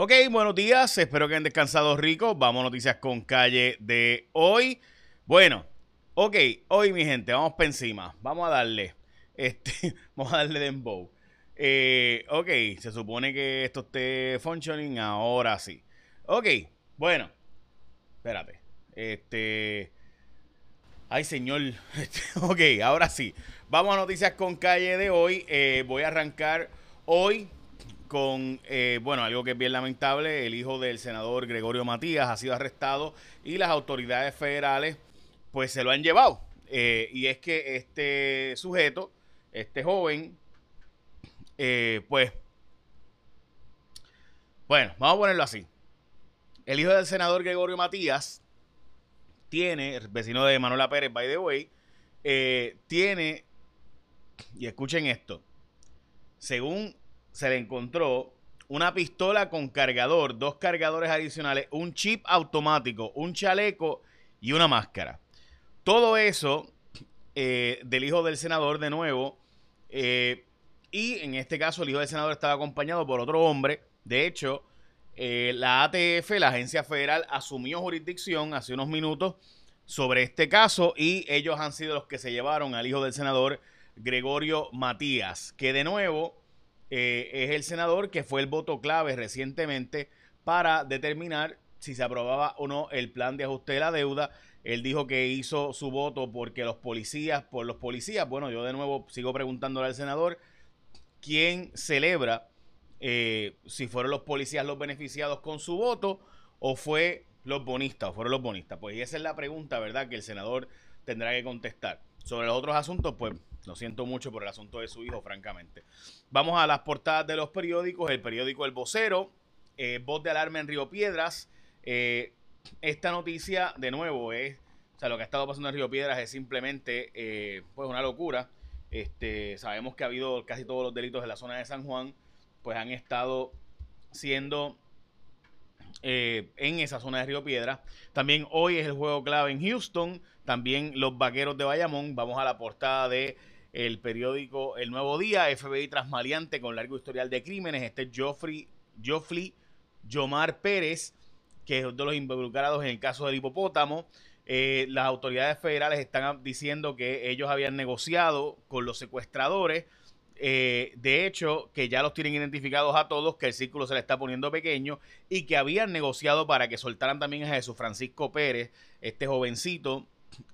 Ok, buenos días, espero que hayan descansado ricos. Vamos a noticias con calle de hoy. Bueno, ok, hoy mi gente, vamos para encima. Vamos a darle, este, vamos a darle dembow. Eh, ok, se supone que esto esté functioning, ahora sí. Ok, bueno, espérate. Este, ay señor, este, ok, ahora sí. Vamos a noticias con calle de hoy. Eh, voy a arrancar hoy con, eh, bueno, algo que es bien lamentable, el hijo del senador Gregorio Matías ha sido arrestado y las autoridades federales pues se lo han llevado. Eh, y es que este sujeto, este joven, eh, pues, bueno, vamos a ponerlo así. El hijo del senador Gregorio Matías tiene, vecino de Manuela Pérez, by the way, tiene, y escuchen esto, según se le encontró una pistola con cargador, dos cargadores adicionales, un chip automático, un chaleco y una máscara. Todo eso eh, del hijo del senador de nuevo. Eh, y en este caso el hijo del senador estaba acompañado por otro hombre. De hecho, eh, la ATF, la agencia federal, asumió jurisdicción hace unos minutos sobre este caso y ellos han sido los que se llevaron al hijo del senador Gregorio Matías, que de nuevo eh, es el senador que fue el voto clave recientemente para determinar si se aprobaba o no el plan de ajuste de la deuda. Él dijo que hizo su voto porque los policías, por los policías, bueno, yo de nuevo sigo preguntándole al senador, ¿quién celebra eh, si fueron los policías los beneficiados con su voto o fue los bonistas o fueron los bonistas? Pues esa es la pregunta, ¿verdad? Que el senador tendrá que contestar. Sobre los otros asuntos, pues lo siento mucho por el asunto de su hijo, francamente. Vamos a las portadas de los periódicos. El periódico El Vocero, eh, voz de alarma en Río Piedras. Eh, esta noticia, de nuevo, es, o sea, lo que ha estado pasando en Río Piedras es simplemente, eh, pues, una locura. Este, sabemos que ha habido casi todos los delitos en la zona de San Juan, pues han estado siendo en esa zona de Río Piedras. También hoy es el juego clave en Houston. También los vaqueros de Bayamón. Vamos a la portada de el periódico El Nuevo Día, FBI trasmaliante con largo historial de crímenes. Este Joffrey, Joffrey Yomar Pérez, que es uno de los involucrados en el caso del hipopótamo. Eh, las autoridades federales están diciendo que ellos habían negociado con los secuestradores. Eh, de hecho, que ya los tienen identificados a todos, que el círculo se le está poniendo pequeño y que habían negociado para que soltaran también a Jesús Francisco Pérez, este jovencito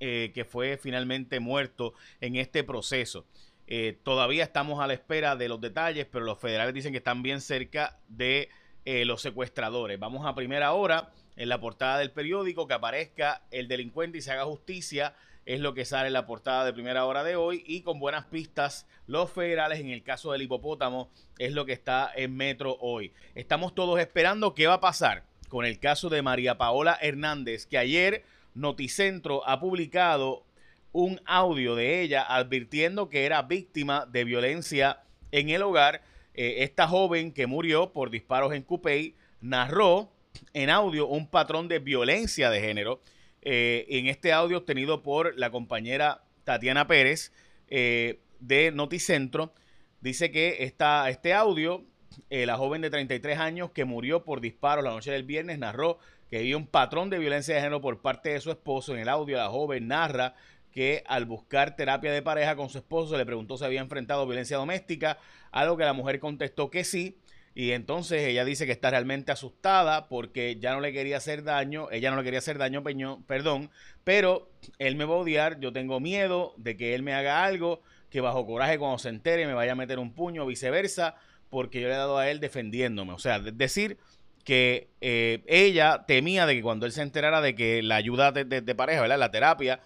eh, que fue finalmente muerto en este proceso. Eh, todavía estamos a la espera de los detalles, pero los federales dicen que están bien cerca de eh, los secuestradores. Vamos a primera hora en la portada del periódico que aparezca el delincuente y se haga justicia. Es lo que sale en la portada de primera hora de hoy y con buenas pistas los federales en el caso del hipopótamo es lo que está en Metro hoy. Estamos todos esperando qué va a pasar con el caso de María Paola Hernández que ayer Noticentro ha publicado un audio de ella advirtiendo que era víctima de violencia en el hogar. Eh, esta joven que murió por disparos en Coupey narró en audio un patrón de violencia de género. Eh, en este audio obtenido por la compañera Tatiana Pérez eh, de Noticentro, dice que esta, este audio, la joven de 33 años que murió por disparos la noche del viernes, narró que había un patrón de violencia de género por parte de su esposo. En el audio, la joven narra que al buscar terapia de pareja con su esposo le preguntó si había enfrentado violencia doméstica, algo que la mujer contestó que sí. Y entonces ella dice que está realmente asustada porque ya no le quería hacer daño, ella no le quería hacer daño, perdón, pero él me va a odiar, yo tengo miedo de que él me haga algo, que bajo coraje cuando se entere me vaya a meter un puño, viceversa, porque yo le he dado a él defendiéndome. O sea, decir, que eh, ella temía de que cuando él se enterara de que la ayuda de, pareja, ¿verdad? La terapia,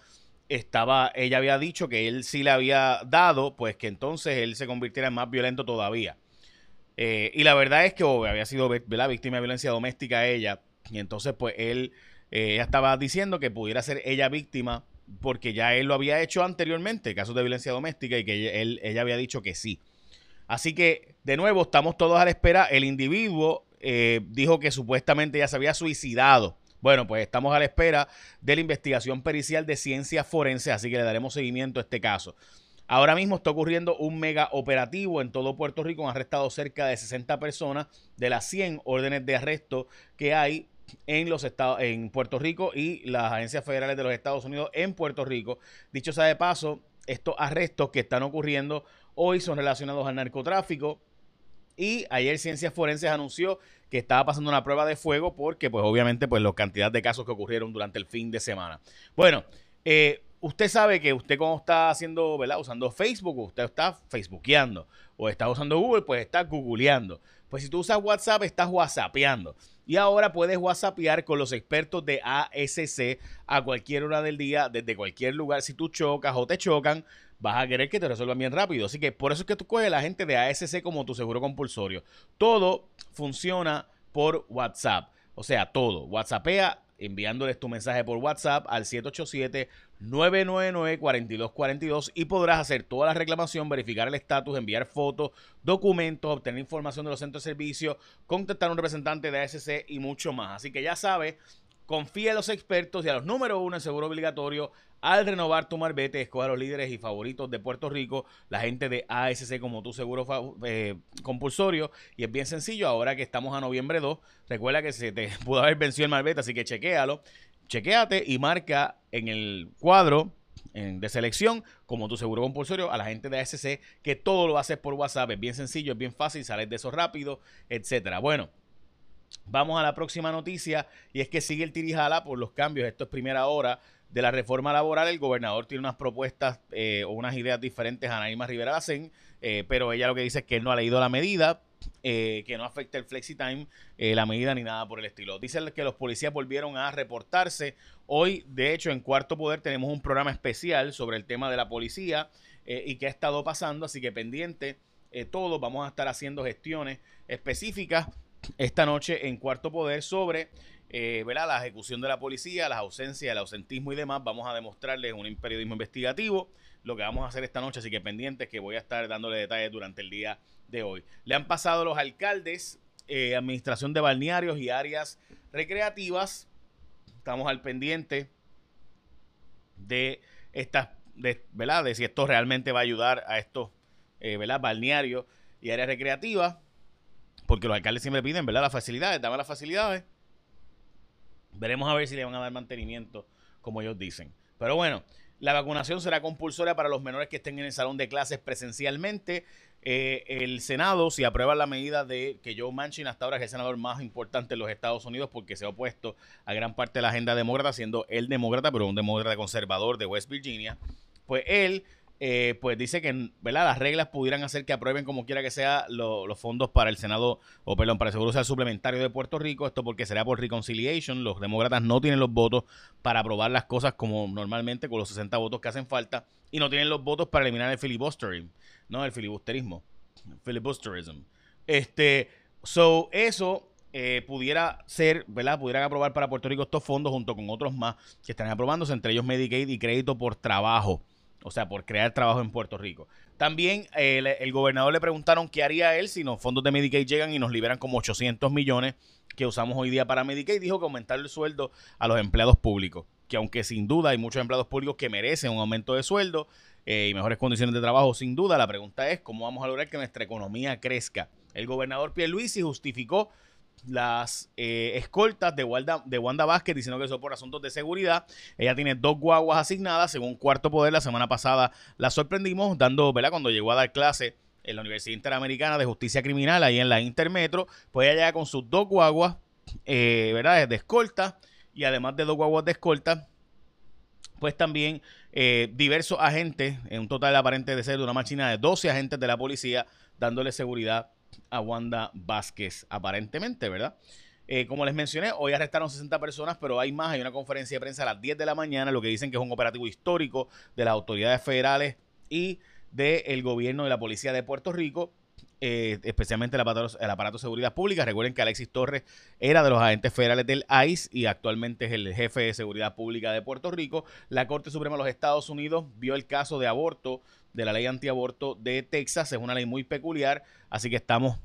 estaba, ella había dicho que él sí le había dado, pues que entonces él se convirtiera en más violento todavía. Eh, y la verdad es que había sido la víctima de violencia doméstica ella, y entonces pues él, eh, ella estaba diciendo que pudiera ser ella víctima porque ya él lo había hecho anteriormente, casos de violencia doméstica, y que él, ella había dicho que sí. Así que, de nuevo, estamos todos a la espera. El individuo eh, dijo que supuestamente ya se había suicidado. Bueno, pues estamos a la espera de la investigación pericial de ciencia forense, así que le daremos seguimiento a este caso. Ahora mismo está ocurriendo un mega operativo en todo Puerto Rico. Han arrestado cerca de 60 personas de las 100 órdenes de arresto que hay en los estados en Puerto Rico y las agencias federales de los Estados Unidos en Puerto Rico. Dicho sea de paso, estos arrestos que están ocurriendo hoy son relacionados al narcotráfico y ayer Ciencias Forenses anunció que estaba pasando una prueba de fuego porque pues obviamente pues la cantidad de casos que ocurrieron durante el fin de semana. Bueno, eh, usted sabe que usted como está haciendo, ¿verdad? Usando Facebook, usted está facebookeando o está usando Google, pues está googleando. Pues si tú usas WhatsApp, estás whatsappeando. Y ahora puedes whatsappear con los expertos de ASC a cualquier hora del día, desde cualquier lugar. Si tú chocas o te chocan, vas a querer que te resuelvan bien rápido. Así que por eso es que tú coges a la gente de ASC como tu seguro compulsorio. Todo funciona por WhatsApp. O sea, todo. WhatsAppea enviándoles tu mensaje por WhatsApp al 787-999-4242 y podrás hacer toda la reclamación, verificar el estatus, enviar fotos, documentos, obtener información de los centros de servicio, contactar a un representante de ASC y mucho más. Así que ya sabes, confía en los expertos y a los número uno en seguro obligatorio al renovar tu marbete, escoge a los líderes y favoritos de Puerto Rico, la gente de ASC como tu seguro eh, compulsorio. Y es bien sencillo, ahora que estamos a noviembre 2, recuerda que se te pudo haber vencido el marbete, así que chequéalo. Chequéate y marca en el cuadro de selección como tu seguro compulsorio a la gente de ASC que todo lo haces por WhatsApp. Es bien sencillo, es bien fácil, sales de eso rápido, etcétera. Bueno. Vamos a la próxima noticia y es que sigue el tirijala por los cambios. Esto es primera hora de la reforma laboral, el gobernador tiene unas propuestas eh, o unas ideas diferentes a Anaíma Rivera Lacen, eh, pero ella lo que dice es que él no ha leído la medida, eh, que no afecta el flexi time, la medida ni nada por el estilo. Dice que los policías volvieron a reportarse. Hoy, de hecho, en Cuarto Poder tenemos un programa especial sobre el tema de la policía y qué ha estado pasando, así que pendiente todos vamos a estar haciendo gestiones específicas esta noche en Cuarto Poder sobre eh, la ejecución de la policía, las ausencias, el ausentismo y demás. Vamos a demostrarles un periodismo investigativo, lo que vamos a hacer esta noche, así que pendientes que voy a estar dándole detalles durante el día de hoy. Le han pasado los alcaldes, eh, administración de balnearios y áreas recreativas. Estamos al pendiente de estas, ¿verdad? De si esto realmente va a ayudar a estos, eh, ¿verdad? Balnearios y áreas recreativas. Porque los alcaldes siempre piden, ¿verdad? Las facilidades, dame las facilidades Veremos a ver si le van a dar mantenimiento, como ellos dicen. Pero bueno, la vacunación será compulsoria para los menores que estén en el salón de clases presencialmente. Eh, el Senado, si aprueba la medida de que Joe Manchin hasta ahora es el senador más importante en los Estados Unidos porque se ha opuesto a gran parte de la agenda demócrata, siendo él demócrata, pero un demócrata conservador de West Virginia, pues él eh, pues dice que ¿verdad? las reglas pudieran hacer que aprueben como quiera que sea los fondos para el Senado, o perdón, para el Seguro Social Suplementario de Puerto Rico, esto porque será por reconciliation, los demócratas no tienen los votos para aprobar las cosas como normalmente con los 60 votos que hacen falta, y no tienen los votos para eliminar el filibusterismo, ¿no? El filibusterismo, filibusterism. Este, so, eso eh, pudiera ser, ¿verdad? Pudieran aprobar para Puerto Rico estos fondos junto con otros más que están aprobándose, entre ellos Medicaid y crédito por trabajo o sea, por crear trabajo en Puerto Rico. También eh, el, gobernador le preguntaron qué haría él si los fondos de Medicaid llegan y nos liberan como 800 millones que usamos hoy día para Medicaid. Dijo que aumentar el sueldo a los empleados públicos. Que aunque sin duda hay muchos empleados públicos que merecen un aumento de sueldo eh, y mejores condiciones de trabajo, sin duda, la pregunta es cómo vamos a lograr que nuestra economía crezca. El gobernador Pierluisi justificó las eh, escoltas de Wanda, de Wanda Vázquez diciendo que eso por asuntos de seguridad. Ella tiene dos guaguas asignadas, según Cuarto Poder. La semana pasada la sorprendimos dando, ¿verdad? Cuando llegó a dar clase en la Universidad Interamericana de Justicia Criminal, ahí en la Intermetro, pues ella llega con sus dos guaguas, eh, ¿verdad? De escolta. Y además de dos guaguas de escolta, pues también eh, diversos agentes, en un total aparente de ser de una máquina de 12 agentes de la policía, dándole seguridad a Wanda Vázquez, aparentemente, ¿verdad? Eh, como les mencioné, hoy arrestaron 60 personas, pero hay más. Hay una conferencia de prensa a las 10 de la mañana, lo que dicen que es un operativo histórico de las autoridades federales y del gobierno de la policía de Puerto Rico. eh, especialmente el aparato, el aparato, de seguridad pública. Recuerden que Alexis Torres era de los agentes federales del ICE y actualmente es el jefe de seguridad pública de Puerto Rico. La Corte Suprema de los Estados Unidos vio el caso de aborto de la ley antiaborto de Texas. Es una ley muy peculiar, así que estamos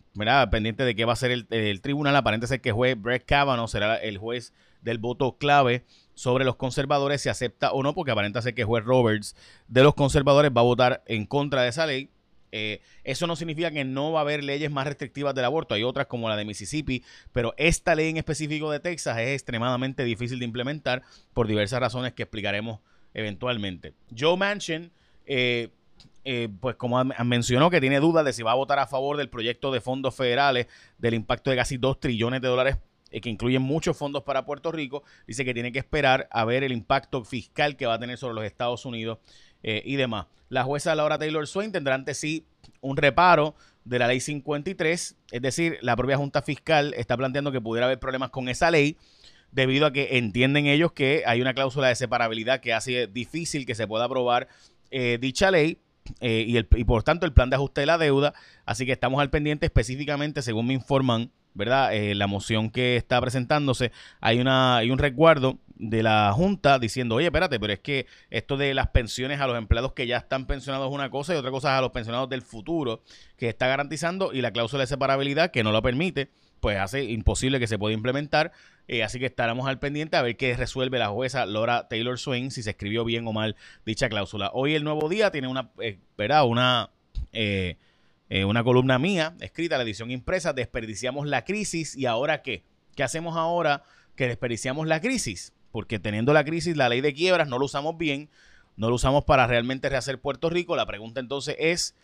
pendientes de qué va a ser el, tribunal. Aparente ser que el juez Brett Kavanaugh será el juez del voto clave sobre los conservadores, si acepta o no, porque aparenta ser que el juez Roberts de los conservadores va a votar en contra de esa ley. Eh, eso no significa que no va a haber leyes más restrictivas del aborto. Hay otras como la de Mississippi, pero esta ley en específico de Texas es extremadamente difícil de implementar por diversas razones que explicaremos eventualmente. Joe Manchin, eh, eh, pues como mencionó que tiene dudas de si va a votar a favor del proyecto de fondos federales del impacto de casi 2 trillones de dólares que incluyen muchos fondos para Puerto Rico, dice que tiene que esperar a ver el impacto fiscal que va a tener sobre los Estados Unidos eh, y demás. La jueza Laura Taylor Swain tendrá ante sí un reparo de la ley 53, es decir, la propia Junta Fiscal está planteando que pudiera haber problemas con esa ley debido a que entienden ellos que hay una cláusula de separabilidad que hace difícil que se pueda aprobar eh, dicha ley eh, y, el, y por tanto el plan de ajuste de la deuda. Así que estamos al pendiente específicamente, según me informan, ¿verdad? Eh, la moción que está presentándose, hay, una, hay un resguardo de la Junta diciendo, oye, espérate, pero es que esto de las pensiones a los empleados que ya están pensionados es una cosa y otra cosa es a los pensionados del futuro que está garantizando y la cláusula de separabilidad que no lo permite, pues hace imposible que se pueda implementar. Eh, así que estaremos al pendiente a ver qué resuelve la jueza Laura Taylor Swain, si se escribió bien o mal dicha cláusula. Hoy el nuevo día tiene una, eh. Una... Eh, eh, una columna mía, escrita, la edición impresa, desperdiciamos la crisis y ahora qué? ¿Qué hacemos ahora que desperdiciamos la crisis? Porque teniendo la crisis, la ley de quiebras no lo usamos bien, no lo usamos para realmente rehacer Puerto Rico. La pregunta entonces es,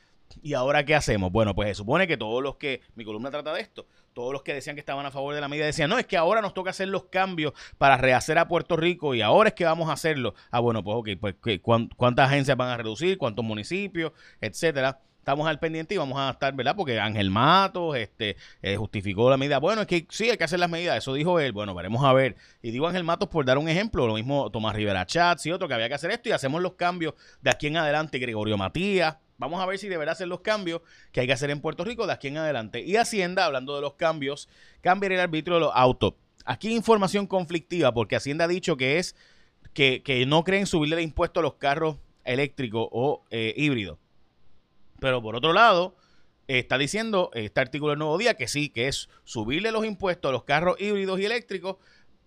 ¿y ahora qué hacemos? Bueno, pues se supone que todos los que, mi columna trata de esto, todos los que decían que estaban a favor de la medida decían, no, es que ahora nos toca hacer los cambios para rehacer a Puerto Rico y ahora es que vamos a hacerlo. Ah, bueno, pues ok, pues ¿cuántas agencias van a reducir? ¿Cuántos municipios? Etcétera estamos al pendiente y vamos a estar, ¿verdad? Porque Ángel Matos este, eh, justificó la medida. Bueno, es que sí, hay que hacer las medidas, eso dijo él. Bueno, veremos a ver. Y digo Ángel Matos por dar un ejemplo, lo mismo Tomás Rivera Chats y otro, que había que hacer esto y hacemos los cambios de aquí en adelante. Gregorio Matías, Vamos a ver si deberá hacer los cambios que hay que hacer en Puerto Rico de aquí en adelante. Y Hacienda, hablando de los cambios, cambiará el arbitrio de los autos. Aquí información conflictiva porque Hacienda ha dicho que es que, que no creen subirle el impuesto a los carros eléctricos o eh, híbridos. Pero por otro lado, está diciendo este artículo del Nuevo Día que sí, que es subirle los impuestos a los carros híbridos y eléctricos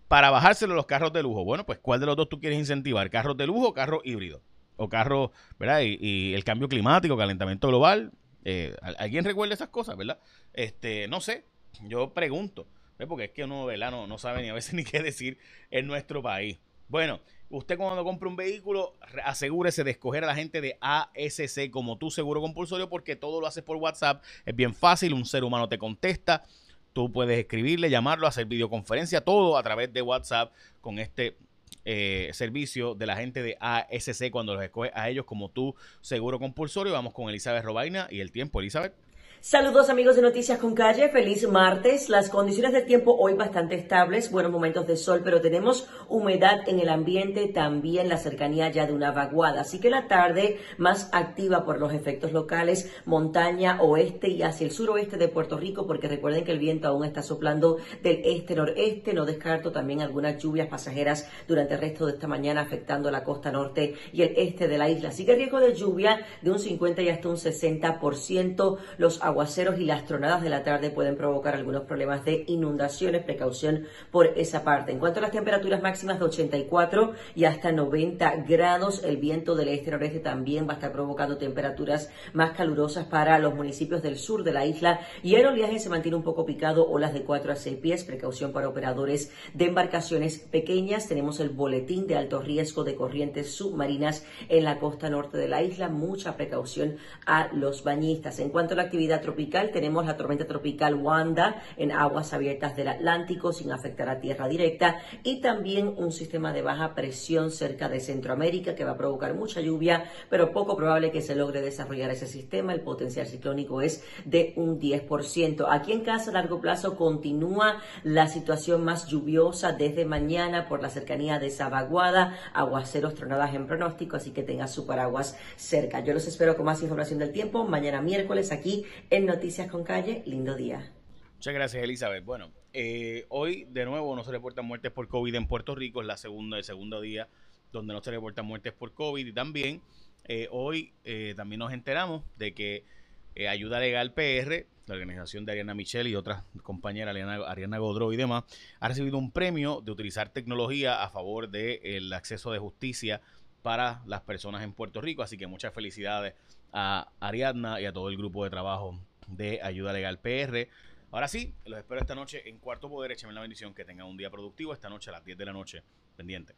para bajárselo a los carros de lujo. Bueno, pues ¿cuál de los dos tú quieres incentivar? ¿Carros de lujo o carros híbridos? O carros, ¿verdad? Y, el cambio climático, calentamiento global. Eh, ¿Alguien recuerda esas cosas, verdad? Este, no sé, yo pregunto, porque es que uno, ¿verdad? No, no sabe ni a veces ni qué decir en nuestro país. Bueno, Usted cuando compre un vehículo, asegúrese de escoger a la gente de ASC como tu seguro compulsorio porque todo lo haces por WhatsApp. Es bien fácil, un ser humano te contesta. Tú puedes escribirle, llamarlo, hacer videoconferencia, todo a través de WhatsApp con este eh, servicio de la gente de ASC cuando los escoges a ellos como tu seguro compulsorio. Vamos con Elizabeth Robaina y el tiempo, Elizabeth. Saludos amigos de Noticias con Calle, feliz martes. Las condiciones del tiempo hoy bastante estables, buenos momentos de sol, pero tenemos humedad en el ambiente, también la cercanía ya de una vaguada. Así que la tarde más activa por los efectos locales, montaña oeste y hacia el suroeste de Puerto Rico, porque recuerden que el viento aún está soplando del este-noreste. No descarto también algunas lluvias pasajeras durante el resto de esta mañana afectando la costa norte y el este de la isla. Así que riesgo de lluvia de un 50 y hasta un 60%. Los aguaceros y las tronadas de la tarde pueden provocar algunos problemas de inundaciones, precaución por esa parte. En cuanto a las temperaturas máximas de 84 y hasta 90 grados, el viento del este-noreste también va a estar provocando temperaturas más calurosas para los municipios del sur de la isla y el oleaje se mantiene un poco picado, olas de 4 a 6 pies, precaución para operadores de embarcaciones pequeñas. Tenemos el boletín de alto riesgo de corrientes submarinas en la costa norte de la isla, mucha precaución a los bañistas. En cuanto a la actividad tropical. Tenemos la tormenta tropical Wanda en aguas abiertas del Atlántico sin afectar a tierra directa y también un sistema de baja presión cerca de Centroamérica que va a provocar mucha lluvia, pero poco probable que se logre desarrollar ese sistema. El potencial ciclónico es de un 10%. Aquí en casa a largo plazo continúa la situación más lluviosa desde mañana por la cercanía de esa vaguada, aguaceros tronadas en pronóstico, así que tenga su paraguas cerca. Yo los espero con más información del tiempo mañana miércoles aquí en Noticias con Calle. Lindo día. Muchas gracias, Elizabeth. Bueno, eh, hoy de nuevo no se reportan muertes por COVID en Puerto Rico, es la segunda, el segundo día donde no se reportan muertes por COVID y también eh, hoy eh, también nos enteramos de que Ayuda Legal PR, la organización de Ariana Michelle y otras compañeras, Ariana, Ariana y demás, ha recibido un premio de utilizar tecnología a favor del acceso de justicia para las personas en Puerto Rico. Así que muchas felicidades a Ariadna y a todo el grupo de trabajo de Ayuda Legal PR. Ahora sí, los espero esta noche en Cuarto Poder. Échame la bendición que tengan un día productivo esta noche a las 10 de la noche. Pendiente.